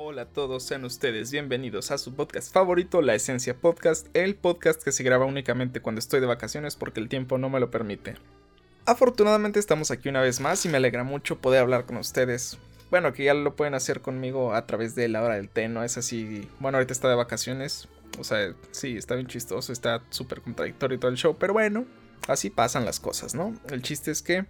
Hola a todos, sean ustedes bienvenidos a su podcast favorito, La Esencia Podcast, el podcast que se graba únicamente cuando estoy de vacaciones porque el tiempo no me lo permite. Afortunadamente estamos aquí una vez más y me alegra mucho poder hablar con ustedes. Bueno, que ya lo pueden hacer conmigo a través de la hora del té, ¿no? Es así, bueno, ahorita está de vacaciones, o sea, sí, está bien chistoso, está súper contradictorio todo el show, pero bueno, así pasan las cosas, ¿no? El chiste es que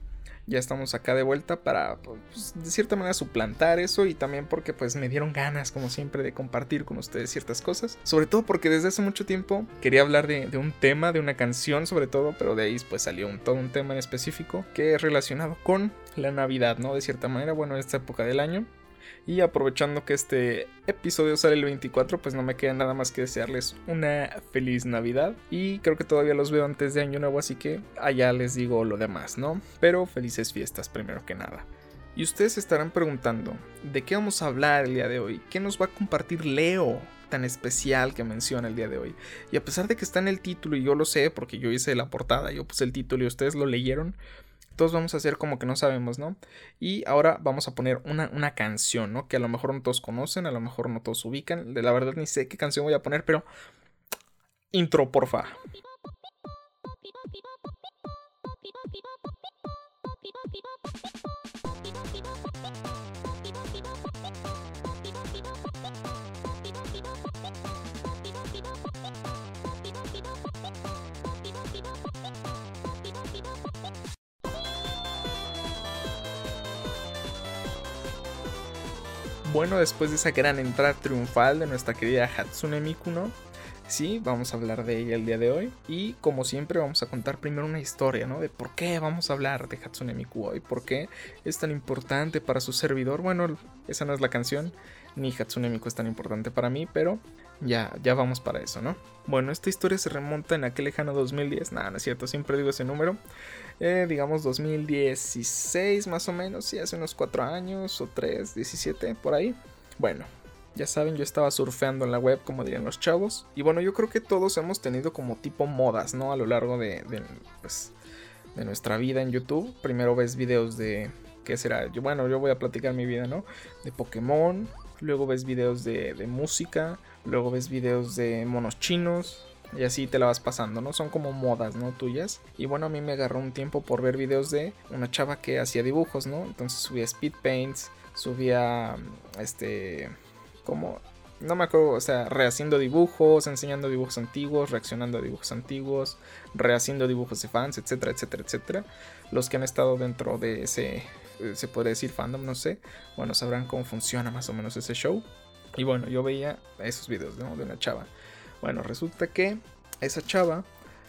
ya estamos acá de vuelta para, pues, de cierta manera, suplantar eso y también porque pues me dieron ganas, como siempre, de compartir con ustedes ciertas cosas. Sobre todo porque desde hace mucho tiempo quería hablar de, de un tema, de una canción sobre todo, pero de ahí pues salió un, todo un tema en específico que es relacionado con la Navidad, ¿no? De cierta manera, bueno, esta época del año. Y aprovechando que este episodio sale el 24, pues no me queda nada más que desearles una feliz Navidad. Y creo que todavía los veo antes de Año Nuevo, así que allá les digo lo demás, ¿no? Pero felices fiestas primero que nada. Y ustedes estarán preguntando, ¿de qué vamos a hablar el día de hoy? ¿Qué nos va a compartir Leo? tan especial que menciona el día de hoy. Y a pesar de que está en el título y yo lo sé porque yo hice la portada, yo puse el título y ustedes lo leyeron, todos vamos a hacer como que no sabemos, ¿no? Y ahora vamos a poner una, una, canción, ¿no? Que a lo mejor no todos conocen, a lo mejor no todos ubican. De la verdad ni sé qué canción voy a poner, pero... Intro, porfa. Bueno, después de esa gran entrada triunfal de nuestra querida Hatsune Miku, ¿no? Sí, vamos a hablar de ella el día de hoy. Y como siempre, vamos a contar primero una historia, ¿no? De por qué vamos a hablar de Hatsune Miku hoy, por qué es tan importante para su servidor. Bueno, esa no es la canción, ni Hatsune Miku es tan importante para mí, pero ya, ya vamos para eso, ¿no? Bueno, esta historia se remonta en aquel lejano 2010. Nada, no es cierto, siempre digo ese número. Eh, digamos 2016 más o menos, sí, hace unos 4 años o 3, 17, por ahí. Bueno, ya saben, yo estaba surfeando en la web, como dirían los chavos. Y bueno, yo creo que todos hemos tenido como tipo modas, ¿no? A lo largo de, de, pues, de nuestra vida en YouTube. Primero ves videos de... ¿Qué será? Yo, bueno, yo voy a platicar mi vida, ¿no? De Pokémon. Luego ves videos de, de música. Luego ves videos de monos chinos. Y así te la vas pasando, ¿no? Son como modas, ¿no? Tuyas. Y bueno, a mí me agarró un tiempo por ver videos de una chava que hacía dibujos, ¿no? Entonces subía speed paints, subía este como no me acuerdo, o sea, rehaciendo dibujos, enseñando dibujos antiguos, reaccionando a dibujos antiguos, rehaciendo dibujos de fans, etcétera, etcétera, etcétera. Los que han estado dentro de ese, se puede decir fandom, no sé, bueno, sabrán cómo funciona más o menos ese show. Y bueno, yo veía esos videos ¿no? de una chava. Bueno, resulta que esa chava,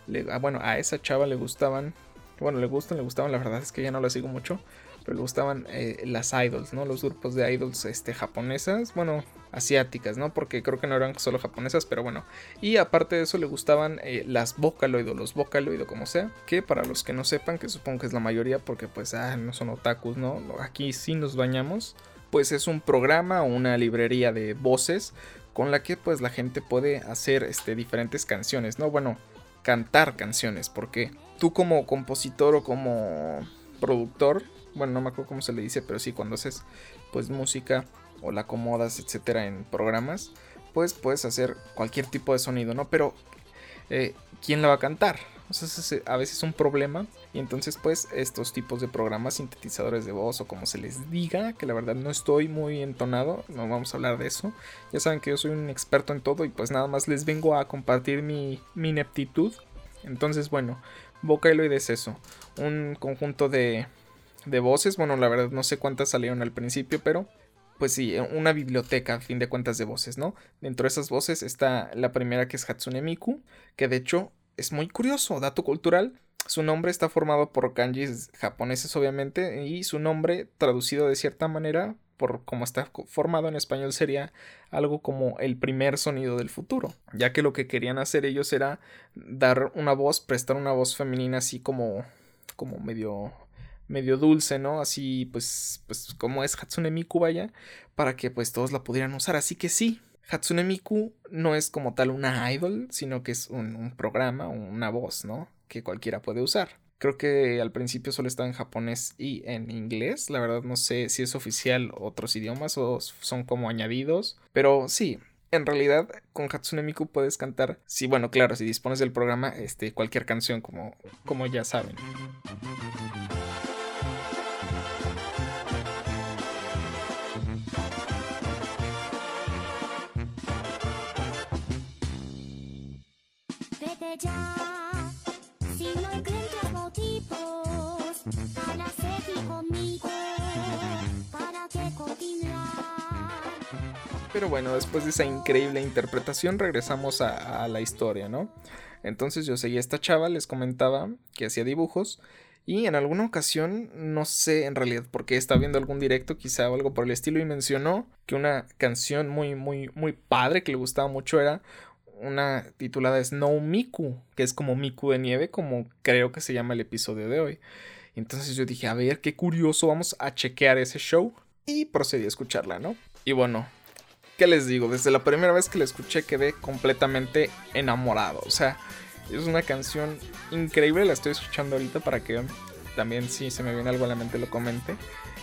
le, bueno, a esa chava le gustaban, bueno, le gustan, le gustaban, la verdad es que ya no la sigo mucho, pero le gustaban eh, las idols, ¿no? Los grupos de idols este, japonesas, bueno, asiáticas, ¿no? Porque creo que no eran solo japonesas, pero bueno. Y aparte de eso le gustaban eh, las Vocaloid o los Vocaloid o como sea, que para los que no sepan, que supongo que es la mayoría porque pues ah, no son otakus, ¿no? Aquí sí nos bañamos. Pues es un programa o una librería de voces con la que pues la gente puede hacer este, diferentes canciones, ¿no? Bueno, cantar canciones, porque tú como compositor o como productor, bueno, no me acuerdo cómo se le dice, pero sí, cuando haces pues música o la acomodas, etcétera, en programas, pues puedes hacer cualquier tipo de sonido, ¿no? Pero, eh, ¿quién la va a cantar? O sea, es a veces un problema. Y entonces, pues, estos tipos de programas, sintetizadores de voz o como se les diga, que la verdad no estoy muy entonado, no vamos a hablar de eso. Ya saben que yo soy un experto en todo y pues nada más les vengo a compartir mi, mi ineptitud. Entonces, bueno, Vocaloid es eso, un conjunto de, de voces. Bueno, la verdad no sé cuántas salieron al principio, pero pues sí, una biblioteca a fin de cuentas de voces, ¿no? Dentro de esas voces está la primera que es Hatsune Miku, que de hecho es muy curioso, dato cultural. Su nombre está formado por kanjis japoneses, obviamente, y su nombre, traducido de cierta manera, por como está formado en español, sería algo como el primer sonido del futuro, ya que lo que querían hacer ellos era dar una voz, prestar una voz femenina así como, como medio medio dulce, ¿no? Así pues, pues como es Hatsune Miku, vaya, para que pues todos la pudieran usar. Así que sí, Hatsune Miku no es como tal una idol, sino que es un, un programa, una voz, ¿no? Que cualquiera puede usar. Creo que al principio solo estaba en japonés y en inglés. La verdad no sé si es oficial otros idiomas o son como añadidos. Pero sí, en realidad con Hatsune Miku puedes cantar, sí, bueno, claro, si dispones del programa, este, cualquier canción como, como ya saben. Pero bueno, después de esa increíble interpretación regresamos a, la historia, ¿no? Entonces yo seguía a esta chava, les comentaba que hacía dibujos y en alguna ocasión, no sé en realidad por qué estaba viendo algún directo quizá o algo por el estilo y mencionó que una canción muy, muy, muy padre que le gustaba mucho era una titulada Snow Miku, que es como Miku de nieve, como creo que se llama el episodio de hoy. Entonces yo dije, a ver, qué curioso, vamos a chequear ese show y procedí a escucharla, ¿no? Y bueno, ¿qué les digo? Desde la primera vez que la escuché quedé completamente enamorado. O sea, es una canción increíble, la estoy escuchando ahorita para que también si se me viene algo a la mente lo comente.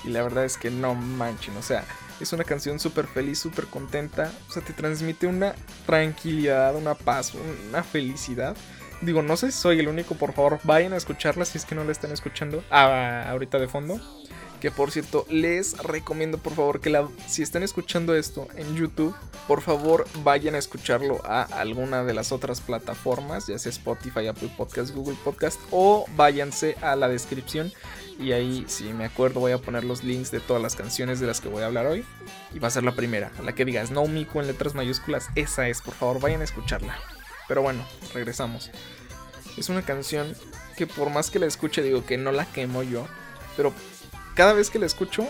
Y la verdad es que no manchen, o sea, es una canción súper feliz, súper contenta. O sea, te transmite una tranquilidad, una paz, una felicidad. Digo, no sé si soy el único, por favor, vayan a escucharla si es que no la están escuchando ah, ahorita de fondo. Que por cierto, les recomiendo por favor que la, si están escuchando esto en YouTube, por favor vayan a escucharlo a alguna de las otras plataformas, ya sea Spotify, Apple Podcast, Google Podcast, o váyanse a la descripción y ahí, si me acuerdo, voy a poner los links de todas las canciones de las que voy a hablar hoy. Y va a ser la primera, la que diga Snow Miku en letras mayúsculas. Esa es, por favor, vayan a escucharla. Pero bueno, regresamos. Es una canción que por más que la escuche, digo que no la quemo yo. Pero cada vez que la escucho,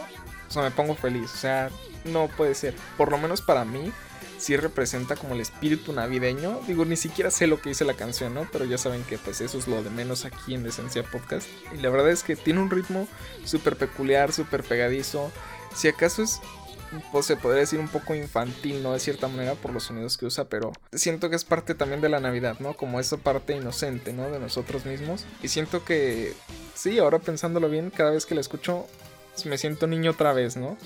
o sea, me pongo feliz. O sea, no puede ser. Por lo menos para mí, sí representa como el espíritu navideño. Digo, ni siquiera sé lo que dice la canción, ¿no? Pero ya saben que pues eso es lo de menos aquí en Esencia Podcast. Y la verdad es que tiene un ritmo súper peculiar, súper pegadizo. Si acaso es pues se podría decir un poco infantil, ¿no? De cierta manera por los sonidos que usa, pero siento que es parte también de la Navidad, ¿no? Como esa parte inocente, ¿no? De nosotros mismos. Y siento que, sí, ahora pensándolo bien, cada vez que la escucho me siento niño otra vez, ¿no?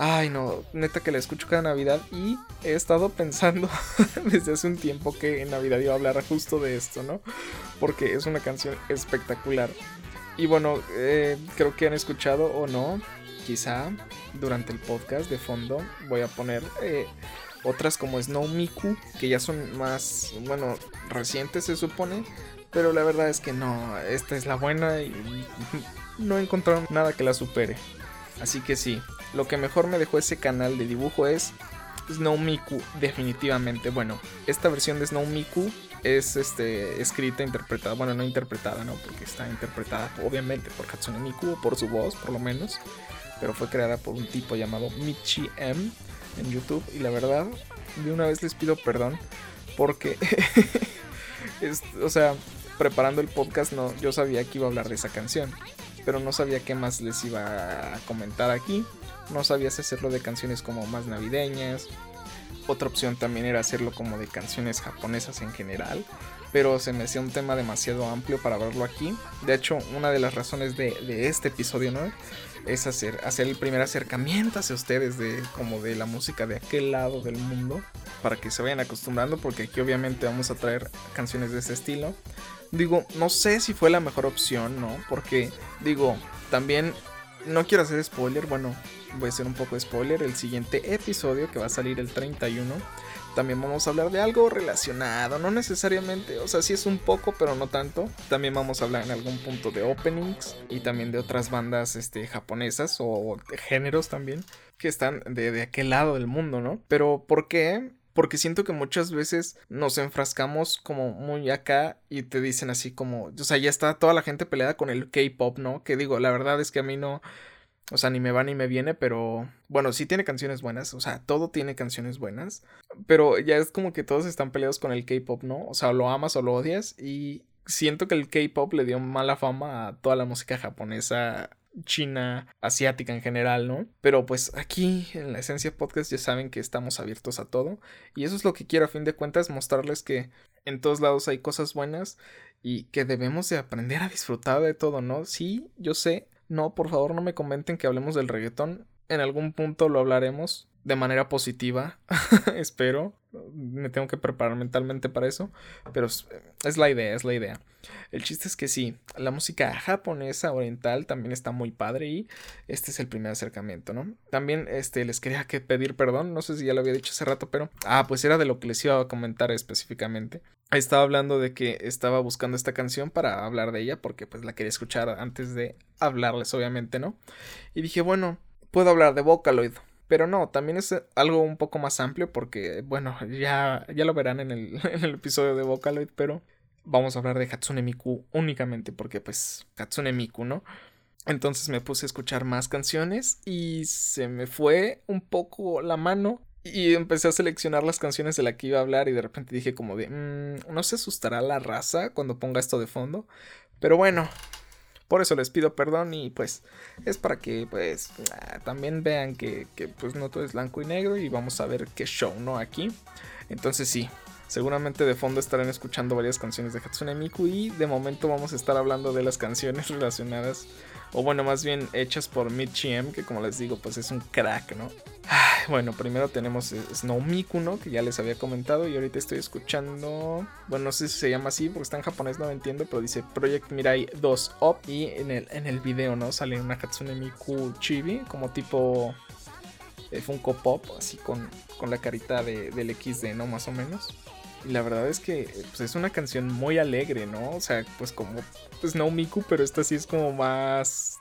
Ay, no, neta que la escucho cada Navidad y he estado pensando desde hace un tiempo que en Navidad iba a hablar justo de esto, ¿no? Porque es una canción espectacular. Y bueno, eh, creo que han escuchado o no, quizá durante el podcast de fondo voy a poner eh, otras como Snow Miku, que ya son más, bueno, recientes se supone. Pero la verdad es que no, esta es la buena y no encontraron nada que la supere. Así que sí, lo que mejor me dejó ese canal de dibujo es Snow Miku, definitivamente. Bueno, esta versión de Snow Miku es este, escrita, interpretada, bueno, no interpretada, ¿no? Porque está interpretada obviamente por Hatsune Miku, por su voz, por lo menos. Pero fue creada por un tipo llamado Michi M en YouTube. Y la verdad, de una vez les pido perdón porque, o sea, preparando el podcast, no, yo sabía que iba a hablar de esa canción pero no sabía qué más les iba a comentar aquí. No sabía si hacerlo de canciones como más navideñas. Otra opción también era hacerlo como de canciones japonesas en general. Pero se me hacía un tema demasiado amplio para verlo aquí. De hecho, una de las razones de, este episodio, ¿no? Es hacer, hacer el primer acercamiento hacia ustedes de como de la música de aquel lado del mundo. Para que se vayan acostumbrando. Porque aquí obviamente vamos a traer canciones de ese estilo. Digo, no sé si fue la mejor opción, ¿no? Porque, digo, también no quiero hacer spoiler, bueno, voy a hacer un poco de spoiler. El siguiente episodio que va a salir el 31, también vamos a hablar de algo relacionado, no necesariamente, o sea, sí es un poco, pero no tanto. También vamos a hablar en algún punto de openings y también de otras bandas este, japonesas o de géneros también que están de, de aquel lado del mundo, ¿no? Pero ¿por qué? porque siento que muchas veces nos enfrascamos como muy acá y te dicen así como, o sea, ya está toda la gente peleada con el K-pop, ¿no? Que digo, la verdad es que a mí no, o sea, ni me va ni me viene, pero bueno, sí tiene canciones buenas, o sea, todo tiene canciones buenas, pero ya es como que todos están peleados con el K-pop, ¿no? O sea, lo amas o lo odias y siento que el K-pop le dio mala fama a toda la música japonesa China, asiática en general, ¿no? Pero pues aquí en la esencia podcast ya saben que estamos abiertos a todo y eso es lo que quiero a fin de cuentas mostrarles que en todos lados hay cosas buenas y que debemos de aprender a disfrutar de todo, ¿no? Sí, yo sé, no, por favor no me comenten que hablemos del reggaetón, en algún punto lo hablaremos de manera positiva, espero, me tengo que preparar mentalmente para eso, pero es la idea, es la idea. El chiste es que sí, la música japonesa oriental también está muy padre y este es el primer acercamiento, ¿no? También este les quería que pedir perdón, no sé si ya lo había dicho hace rato, pero ah, pues era de lo que les iba a comentar específicamente. Estaba hablando de que estaba buscando esta canción para hablar de ella porque pues la quería escuchar antes de hablarles obviamente, ¿no? Y dije, bueno, puedo hablar de Vocaloid pero no, también es algo un poco más amplio porque, bueno, ya, ya lo verán en el, episodio de Vocaloid, pero vamos a hablar de Hatsune Miku únicamente porque, pues, Hatsune Miku, ¿no? Entonces me puse a escuchar más canciones y se me fue un poco la mano y empecé a seleccionar las canciones de la que iba a hablar y de repente dije como de, mmm, no se asustará la raza cuando ponga esto de fondo. Pero bueno, por eso les pido perdón y pues es para que pues ah, también vean que, que pues no todo es blanco y negro y vamos a ver qué show, ¿no? Aquí. Entonces sí, Seguramente de fondo estarán escuchando varias canciones de Hatsune Miku y de momento vamos a estar hablando de las canciones relacionadas o bueno, más bien hechas por Michiem, que como les digo, pues es un crack, ¿no? bueno, primero tenemos Snow Miku, ¿no? Que ya les había comentado y ahorita estoy escuchando, bueno, no sé si se llama así porque está en japonés, no lo entiendo, pero dice Project Mirai 2 Up y en el, en el video, ¿no? Sale una Hatsune Miku chibi, como tipo eh, Funko Pop, así con, con la carita de, del XD, ¿no? Más o menos. Y la verdad es que pues, es una canción muy alegre, ¿no? O sea, pues como pues no Miku, pero esta sí es como más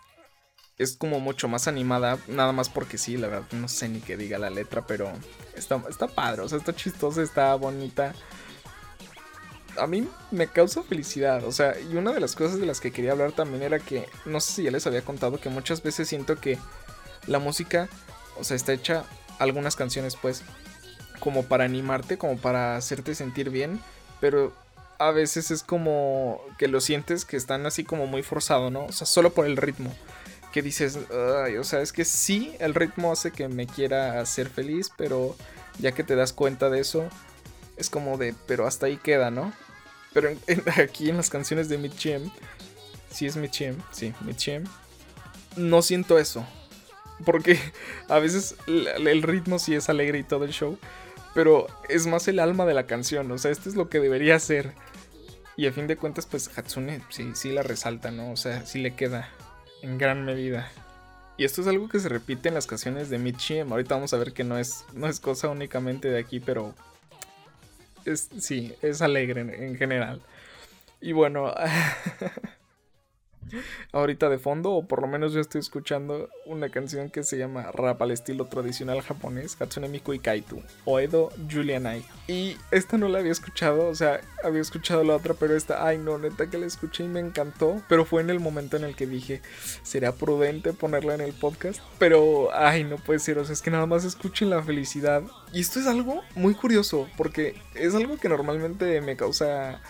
es como mucho más animada, nada más porque sí, la verdad no sé ni qué diga la letra, pero está, está padre, o sea, está chistosa, está bonita. A mí me causa felicidad, o sea, y una de las cosas de las que quería hablar también era que, no sé si ya les había contado, que muchas veces siento que la música, o sea, está hecha, algunas canciones pues, como para animarte, como para hacerte sentir bien, pero a veces es como que lo sientes que están así como muy forzado, ¿no? O sea, solo por el ritmo. Que dices, o sea, es que sí, el ritmo hace que me quiera hacer feliz, pero ya que te das cuenta de eso, es como de, pero hasta ahí queda, ¿no? Pero aquí en las canciones de Mitchem, sí es Mitchem, sí, Mitchem, no siento eso. Porque a veces el ritmo sí es alegre y todo el show, pero es más el alma de la canción, o sea, esto es lo que debería ser. Y a fin de cuentas, pues Hatsune sí, sí la resalta, ¿no? O sea, sí le queda en gran medida. Y esto es algo que se repite en las canciones de Mitchiem. Ahorita vamos a ver que no es, no es cosa únicamente de aquí, pero es, sí, es alegre en general. Y bueno, ahorita de fondo, o por lo menos yo estoy escuchando una canción que se llama rap al estilo tradicional japonés, Hatsune Miku y Kaitu, Oedo Julianai. Y esta no la había escuchado, o sea, había escuchado la otra, pero esta, ay no, neta que la escuché y me encantó, pero fue en el momento en el que dije, sería prudente ponerla en el podcast, pero, ay, no puede ser, o sea, es que nada más escuchen la felicidad. Y esto es algo muy curioso, porque es algo que normalmente me causa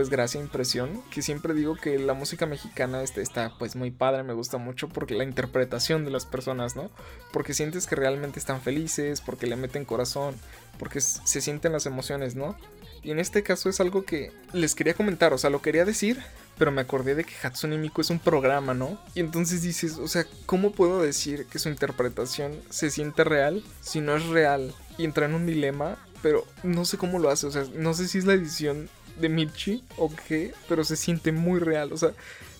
pues gracia impresión que siempre digo que la música mexicana este, está pues muy padre me gusta mucho porque la interpretación de las personas no porque sientes que realmente están felices porque le meten corazón porque se sienten las emociones no y en este caso es algo que les quería comentar o sea lo quería decir pero me acordé de que Hatsune Miku es un programa no y entonces dices o sea cómo puedo decir que su interpretación se siente real si no es real y entra en un dilema pero no sé cómo lo hace, o sea, no sé si es la edición de Michi o qué, pero se siente muy real, o sea,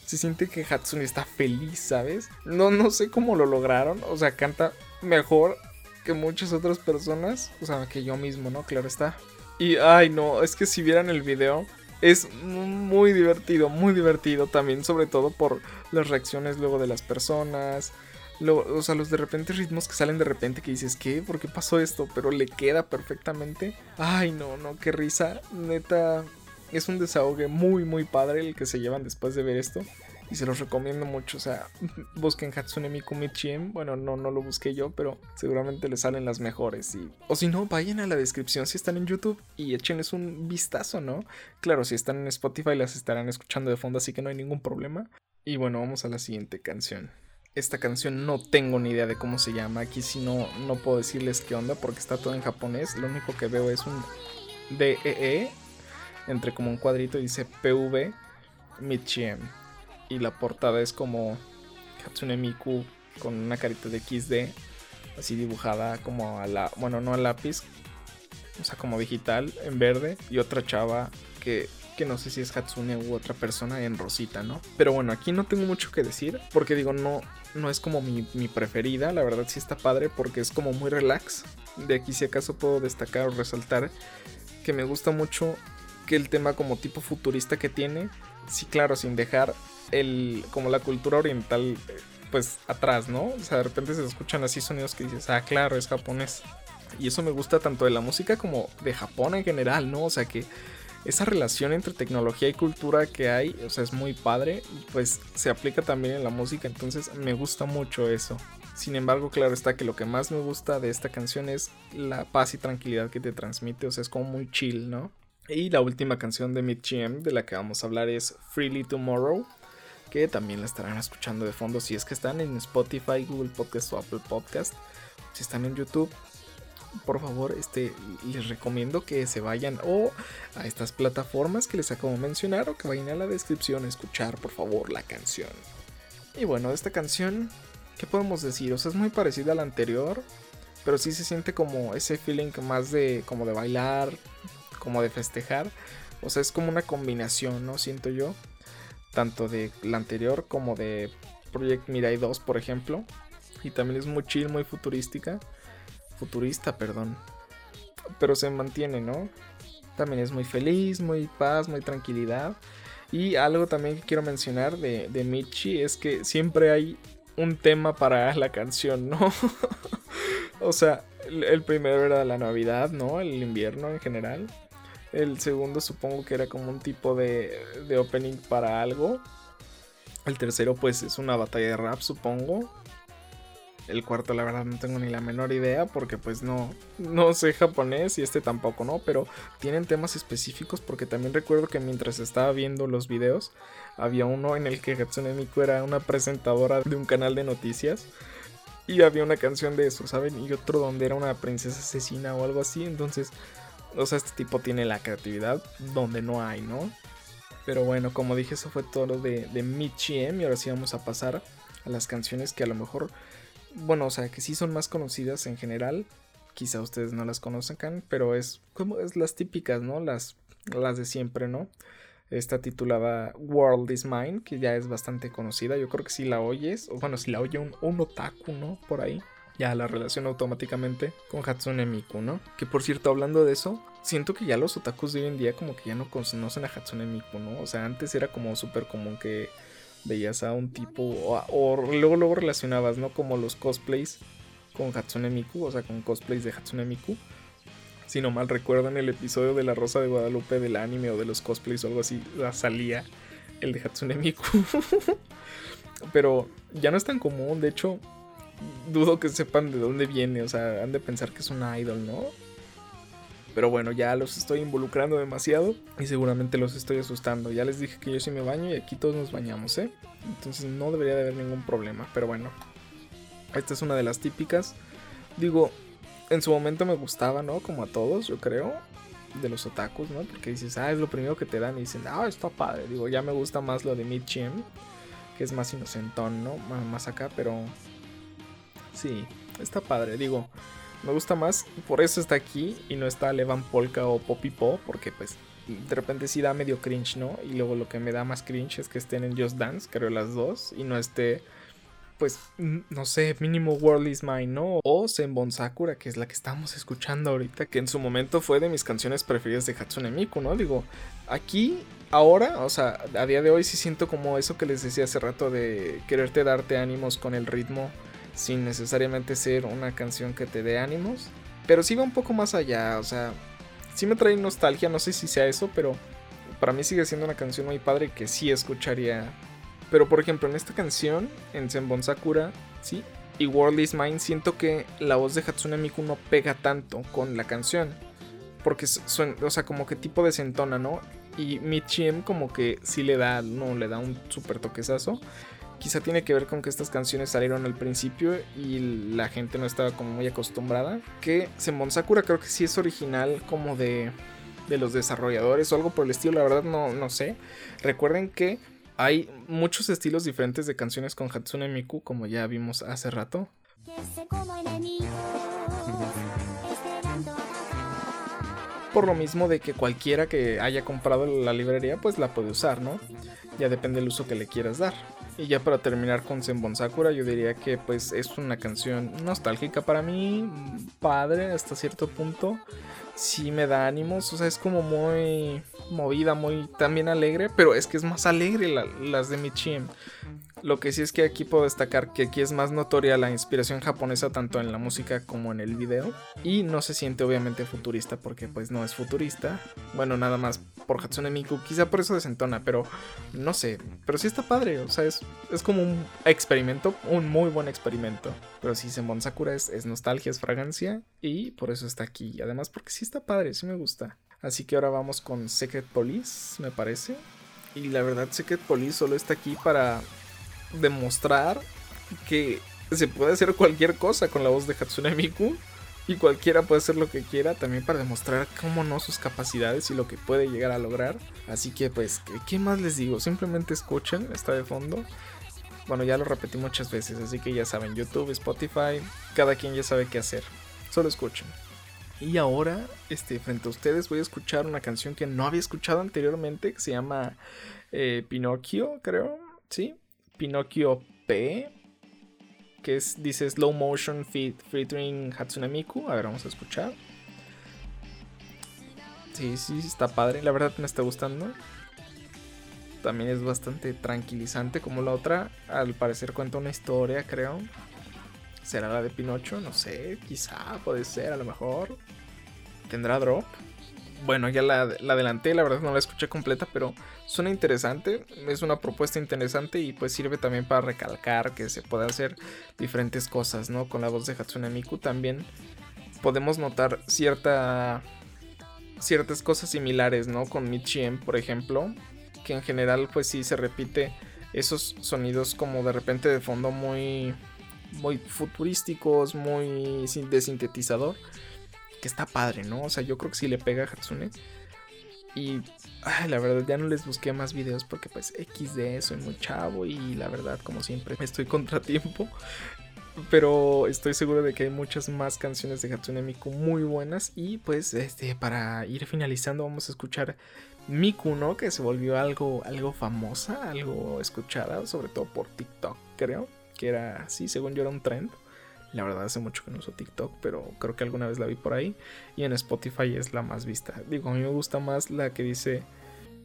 se siente que Hatsune está feliz, ¿sabes? No, no sé cómo lo lograron, o sea, canta mejor que muchas otras personas, o sea, que yo mismo, ¿no? Claro está. Y, ay, no, es que si vieran el video, es muy divertido, muy divertido también, sobre todo por las reacciones luego de las personas. o sea, los de repente ritmos que salen de repente que dices, ¿qué? ¿Por qué pasó esto? Pero le queda perfectamente. Ay, no, no, qué risa. Neta, es un desahogue muy, muy padre el que se llevan después de ver esto. Y se los recomiendo mucho. O sea, busquen Hatsune Miku Michiem. Bueno, no, no lo busqué yo, pero seguramente les salen las mejores. Y, o si no, vayan a la descripción si están en YouTube y échenles un vistazo, ¿no? Claro, si están en Spotify las estarán escuchando de fondo, así que no hay ningún problema. Y bueno, vamos a la siguiente canción. Esta canción no tengo ni idea de cómo se llama. Aquí si no, no puedo decirles qué onda porque está todo en japonés. Lo único que veo es un DEE entre como un cuadrito y dice PV Michiem. Y la portada es como Hatsune Miku con una carita de XD así dibujada como a la, bueno, no a lápiz, o sea, como digital en verde y otra chava que que no sé si es Hatsune u otra persona en rosita, ¿no? Pero bueno, aquí no tengo mucho que decir, porque digo, no, no es como mi, mi, preferida, la verdad sí está padre porque es como muy relax. De aquí si acaso puedo destacar o resaltar que me gusta mucho que el tema como tipo futurista que tiene, sí claro, sin dejar el como la cultura oriental pues atrás, ¿no? O sea, de repente se escuchan así sonidos que dices, ah, claro, es japonés. Y eso me gusta tanto de la música como de Japón en general, ¿no? O sea, que esa relación entre tecnología y cultura que hay, o sea, es muy padre pues se aplica también en la música, entonces me gusta mucho eso. Sin embargo, claro está que lo que más me gusta de esta canción es la paz y tranquilidad que te transmite, o sea, es como muy chill, ¿no? Y la última canción de Mid GM de la que vamos a hablar es Freely Tomorrow, que también la estarán escuchando de fondo si es que están en Spotify, Google Podcast o Apple Podcast. Si están en YouTube, por favor, este, les recomiendo que se vayan o a estas plataformas que les acabo de mencionar o que vayan a la descripción a escuchar, por favor, la canción. Y bueno, esta canción, ¿qué podemos decir? O sea, es muy parecida a la anterior, pero sí se siente como ese feeling más de, como de bailar, como de festejar. O sea, es como una combinación, ¿no? Siento yo. Tanto de la anterior como de Project Mirai 2, por ejemplo. Y también es muy chill, muy futurística futurista, perdón. Pero se mantiene, ¿no? También es muy feliz, muy paz, muy tranquilidad. Y algo también que quiero mencionar de, de Michi es que siempre hay un tema para la canción, ¿no? o sea, el, primero era la Navidad, ¿no? El invierno en general. El segundo supongo que era como un tipo de, de opening para algo. El tercero pues es una batalla de rap, supongo. El cuarto, la verdad, no tengo ni la menor idea porque pues no, no sé japonés y este tampoco, ¿no? Pero tienen temas específicos porque también recuerdo que mientras estaba viendo los videos había uno en el que Hatsune Miku era una presentadora de un canal de noticias y había una canción de eso, ¿saben? Y otro donde era una princesa asesina o algo así. Entonces, o sea, este tipo tiene la creatividad donde no hay, ¿no? Pero bueno, como dije, eso fue todo de, de Michi M. Y ahora sí vamos a pasar a las canciones que a lo mejor bueno, o sea, que sí son más conocidas en general. Quizá ustedes no las conozcan, pero es como es las típicas, ¿no? Las, las de siempre, ¿no? Está titulada World is Mine, que ya es bastante conocida. Yo creo que si la oyes, o bueno, si la oye un, un otaku, ¿no? Por ahí, ya la relaciona automáticamente con Hatsune Miku, ¿no? Que por cierto, hablando de eso, siento que ya los otakus de hoy en día como que ya no conocen a Hatsune Miku, ¿no? O sea, antes era como súper común que veías a un tipo o, luego luego relacionabas, ¿no? Como los cosplays con Hatsune Miku, o sea, con cosplays de Hatsune Miku. Si no mal recuerdo en el episodio de La Rosa de Guadalupe del anime o de los cosplays o algo así, salía el de Hatsune Miku. Pero ya no es tan común, de hecho, dudo que sepan de dónde viene, o sea, han de pensar que es una idol, ¿no? Pero bueno, ya los estoy involucrando demasiado y seguramente los estoy asustando. Ya les dije que yo sí me baño y aquí todos nos bañamos, ¿eh? Entonces no debería de haber ningún problema. Pero bueno, esta es una de las típicas. Digo, en su momento me gustaba, ¿no? Como a todos, yo creo. De los otakus, ¿no? Porque dices, ah, es lo primero que te dan y dicen, ah, está padre. Digo, ya me gusta más lo de Mitchim, que es más inocentón, ¿no? Más acá, pero sí, está padre. Digo, me gusta más, por eso está aquí y no está Levan Polka o Poppy Po, porque pues de repente sí da medio cringe, ¿no? Y luego lo que me da más cringe es que estén en Just Dance, creo las dos, y no esté, pues, no sé, mínimo World is Mine, ¿no? O Senbon Sakura, que es la que estamos escuchando ahorita, que en su momento fue de mis canciones preferidas de Hatsune Miku, ¿no? Digo, aquí, ahora, o sea, a día de hoy sí siento como eso que les decía hace rato de quererte darte ánimos con el ritmo sin necesariamente ser una canción que te dé ánimos. Pero sí va un poco más allá, o sea, sí me trae nostalgia, no sé si sea eso, pero para mí sigue siendo una canción muy padre que sí escucharía. Pero por ejemplo, en esta canción, en Senbon Sakura, sí, y World is Mine, siento que la voz de Hatsune Miku no pega tanto con la canción. Porque suena, o sea, como que tipo desentona, ¿no? Y Michiem como que sí le da, no, le da un súper toquezazo. Quizá tiene que ver con que estas canciones salieron al principio y la gente no estaba como muy acostumbrada. Que Senbon Sakura creo que sí es original como de de los desarrolladores o algo por el estilo, la verdad no, no sé. Recuerden que hay muchos estilos diferentes de canciones con Hatsune Miku, como ya vimos hace rato. Por lo mismo de que cualquiera que haya comprado la librería pues la puede usar, ¿no? Ya depende del uso que le quieras dar. Y ya para terminar con Senbon Sakura, yo diría que pues es una canción nostálgica para mí, padre hasta cierto punto. Sí me da ánimos, o sea, es como muy movida, muy también alegre, pero es que es más alegre las de Michiem. Lo que sí es que aquí puedo destacar que aquí es más notoria la inspiración japonesa tanto en la música como en el video. Y no se siente obviamente futurista porque pues no es futurista. Bueno, nada más por Hatsune Miku. Quizá por eso desentona, pero no sé. Pero sí está padre. O sea, es, es como un experimento, un muy buen experimento. Pero sí, Senbon Sakura es, es nostalgia, es fragancia. Y por eso está aquí. Y además porque sí está padre, sí me gusta. Así que ahora vamos con Secret Police, me parece. Y la verdad, Secret Police solo está aquí para demostrar que se puede hacer cualquier cosa con la voz de Hatsune Miku. Y cualquiera puede hacer lo que quiera también para demostrar cómo no sus capacidades y lo que puede llegar a lograr. Así que pues, ¿qué más les digo? Simplemente escuchen, está de fondo. Bueno, ya lo repetí muchas veces, así que ya saben, YouTube, Spotify, cada quien ya sabe qué hacer. Solo escuchen. Y ahora, este, frente a ustedes voy a escuchar una canción que no había escuchado anteriormente, que se llama eh, Pinocchio, creo. ¿Sí? Pinocchio P, que es, dice Slow Motion featuring Hatsune Miku. A ver, vamos a escuchar. Sí, sí, está padre. La verdad me está gustando. También es bastante tranquilizante como la otra. Al parecer cuenta una historia, creo. ¿Será la de Pinocho? No sé, quizá, puede ser, a lo mejor. ¿Tendrá drop? Bueno, ya la, adelanté, la verdad no la escuché completa, pero suena interesante, es una propuesta interesante y pues sirve también para recalcar que se puede hacer diferentes cosas, ¿no? Con la voz de Hatsune Miku también podemos notar cierta, ciertas cosas similares, ¿no? Con Michiem, por ejemplo, que en general pues sí se repite esos sonidos como de repente de fondo muy, muy futurísticos, muy de sintetizador que está padre, ¿no? O sea, yo creo que sí le pega a Hatsune. Y la verdad ya no les busqué más videos porque pues XD soy muy chavo y la verdad como siempre estoy contratiempo. Pero estoy seguro de que hay muchas más canciones de Hatsune Miku muy buenas. Y pues este, para ir finalizando vamos a escuchar Miku, ¿no? Que se volvió algo, algo famosa, algo escuchada, sobre todo por TikTok, creo. Que era, sí, según yo era un trend. La verdad hace mucho que no uso TikTok, pero creo que alguna vez la vi por ahí. Y en Spotify es la más vista. Digo, a mí me gusta más la que dice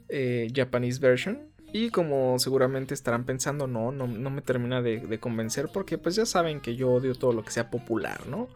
eh, Japanese version. Y como seguramente estarán pensando, no, no, no me termina de, convencer porque pues ya saben que yo odio todo lo que sea popular, ¿no?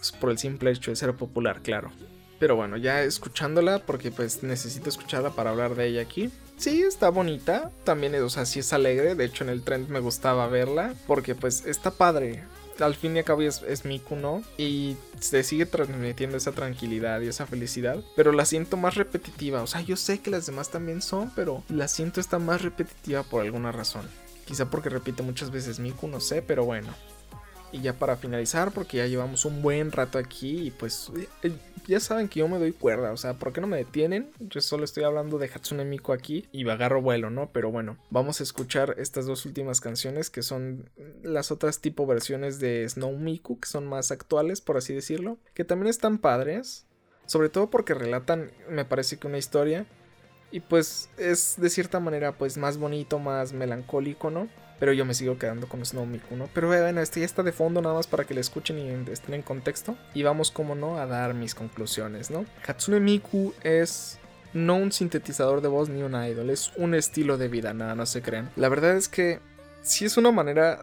Es por el simple hecho de ser popular, claro. Pero bueno, ya escuchándola, porque pues necesito escucharla para hablar de ella aquí. Sí, está bonita. También, o sea, sí es alegre. De hecho, en el trend me gustaba verla. Porque pues está padre al fin y al cabo es, es Miku, ¿no? Y se sigue transmitiendo esa tranquilidad y esa felicidad, pero la siento más repetitiva. O sea, yo sé que las demás también son, pero la siento esta más repetitiva por alguna razón. Quizá porque repite muchas veces Miku, no sé, pero bueno. Y ya para finalizar, porque ya llevamos un buen rato aquí y pues eh, ya saben que yo me doy cuerda, o sea, ¿por qué no me detienen? Yo solo estoy hablando de Hatsune Miku aquí y agarro vuelo, ¿no? Pero bueno, vamos a escuchar estas dos últimas canciones que son las otras tipo versiones de Snow Miku, que son más actuales, por así decirlo, que también están padres, sobre todo porque relatan, me parece que una historia y pues es de cierta manera pues más bonito, más melancólico, ¿no? Pero yo me sigo quedando con Snow Miku, ¿no? Pero bueno, este ya está de fondo nada más para que le escuchen y estén en contexto. Y vamos, como no, a dar mis conclusiones, ¿no? Hatsune Miku es no un sintetizador de voz ni un idol, es un estilo de vida, nada, no se crean. La verdad es que sí es una manera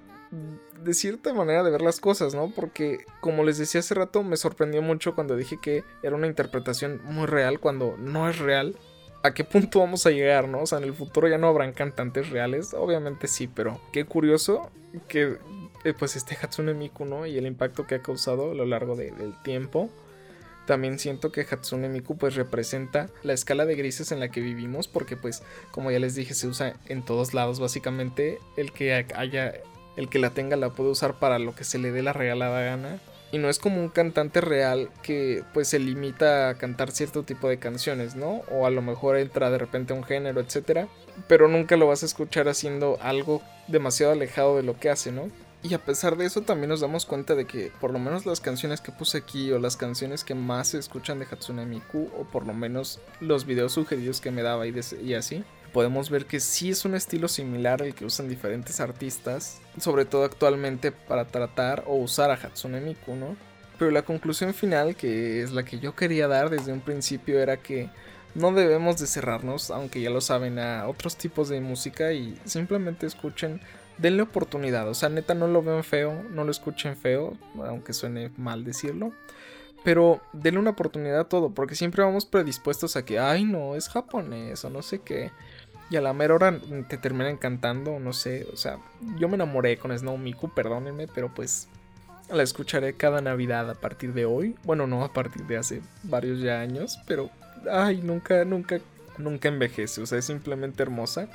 de cierta manera de ver las cosas, ¿no? Porque como les decía hace rato, me sorprendió mucho cuando dije que era una interpretación muy real cuando no es real a qué punto vamos a llegar, ¿no? O sea, en el futuro ya no habrán cantantes reales, obviamente sí, pero qué curioso que eh, pues este Hatsune Miku, ¿no? Y el impacto que ha causado a lo largo del tiempo. También siento que Hatsune Miku pues representa la escala de grises en la que vivimos porque pues como ya les dije se usa en todos lados básicamente el que haya el que la tenga la puede usar para lo que se le dé la regalada gana y no es como un cantante real que pues se limita a cantar cierto tipo de canciones, ¿no? O a lo mejor entra de repente a un género, etcétera, pero nunca lo vas a escuchar haciendo algo demasiado alejado de lo que hace, ¿no? Y a pesar de eso también nos damos cuenta de que por lo menos las canciones que puse aquí o las canciones que más se escuchan de Hatsune Miku o por lo menos los videos sugeridos que me daba y, y así, podemos ver que sí es un estilo similar al que usan diferentes artistas, sobre todo actualmente para tratar o usar a Hatsune Miku, ¿no? Pero la conclusión final, que es la que yo quería dar desde un principio, era que no debemos de cerrarnos, aunque ya lo saben, a otros tipos de música y simplemente escuchen, denle oportunidad. O sea, neta, no lo vean feo, no lo escuchen feo, aunque suene mal decirlo. Pero denle una oportunidad a todo, porque siempre vamos predispuestos a que, ay, no, es japonés o no sé qué. Y a la mera hora te termina encantando, no sé, o sea, yo me enamoré con Snow Miku, perdónenme, pero pues la escucharé cada Navidad a partir de hoy. Bueno, no a partir de hace varios ya años, pero ay, nunca, nunca, nunca envejece, o sea, es simplemente hermosa.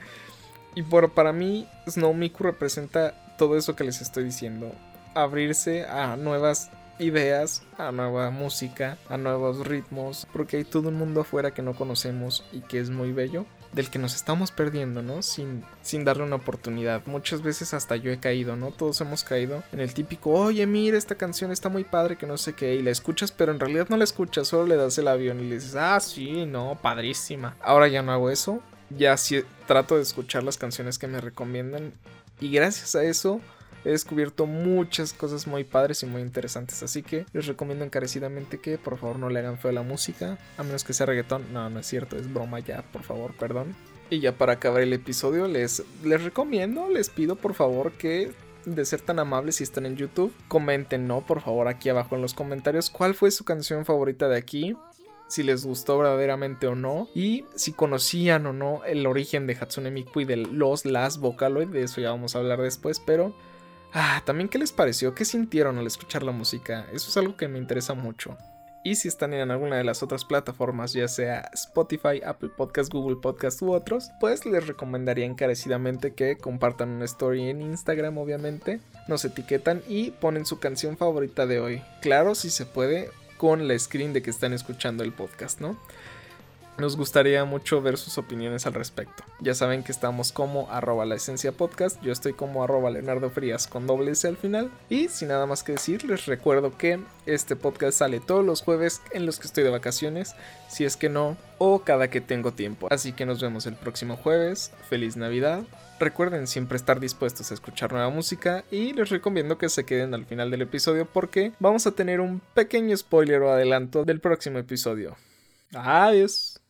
Y por, para mí, Snow Miku representa todo eso que les estoy diciendo. Abrirse a nuevas ideas, a nueva música, a nuevos ritmos, porque hay todo un mundo afuera que no conocemos y que es muy bello del que nos estamos perdiendo, ¿no? Sin, sin darle una oportunidad. Muchas veces hasta yo he caído, ¿no? Todos hemos caído en el típico, oye, mira, esta canción está muy padre, que no sé qué, y la escuchas, pero en realidad no la escuchas, solo le das el avión y le dices, ah, sí, no, padrísima. Ahora ya no hago eso, ya sí trato de escuchar las canciones que me recomiendan, y gracias a eso he descubierto muchas cosas muy padres y muy interesantes. Así que les recomiendo encarecidamente que por favor no le hagan feo a la música, a menos que sea reggaetón. No, no es cierto, es broma ya, por favor, perdón. Y ya para acabar el episodio, les, les recomiendo, les pido por favor que de ser tan amables si están en YouTube, comenten, ¿no? Por favor, aquí abajo en los comentarios cuál fue su canción favorita de aquí si les gustó verdaderamente o no y si conocían o no el origen de Hatsune Miku y de los las Vocaloid, de eso ya vamos a hablar después, pero Ah, también qué les pareció, qué sintieron al escuchar la música, eso es algo que me interesa mucho. Y si están en alguna de las otras plataformas, ya sea Spotify, Apple Podcast, Google Podcast u otros, pues les recomendaría encarecidamente que compartan una story en Instagram, obviamente, nos etiquetan y ponen su canción favorita de hoy. Claro, si se puede, con la screen de que están escuchando el podcast, ¿no? Nos gustaría mucho ver sus opiniones al respecto. Ya saben que estamos como arroba la esencia podcast, yo estoy como arroba Leonardo Frías con doble S al final. Y sin nada más que decir, les recuerdo que este podcast sale todos los jueves en los que estoy de vacaciones, si es que no, o cada que tengo tiempo. Así que nos vemos el próximo jueves, feliz Navidad. Recuerden siempre estar dispuestos a escuchar nueva música y les recomiendo que se queden al final del episodio porque vamos a tener un pequeño spoiler o adelanto del próximo episodio. Adiós.